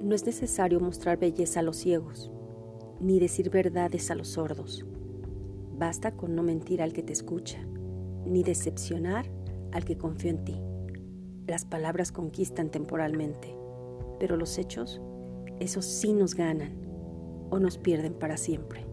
No es necesario mostrar belleza a los ciegos, ni decir verdades a los sordos. Basta con no mentir al que te escucha, ni decepcionar al que confió en ti. Las palabras conquistan temporalmente, pero los hechos, esos sí nos ganan o nos pierden para siempre.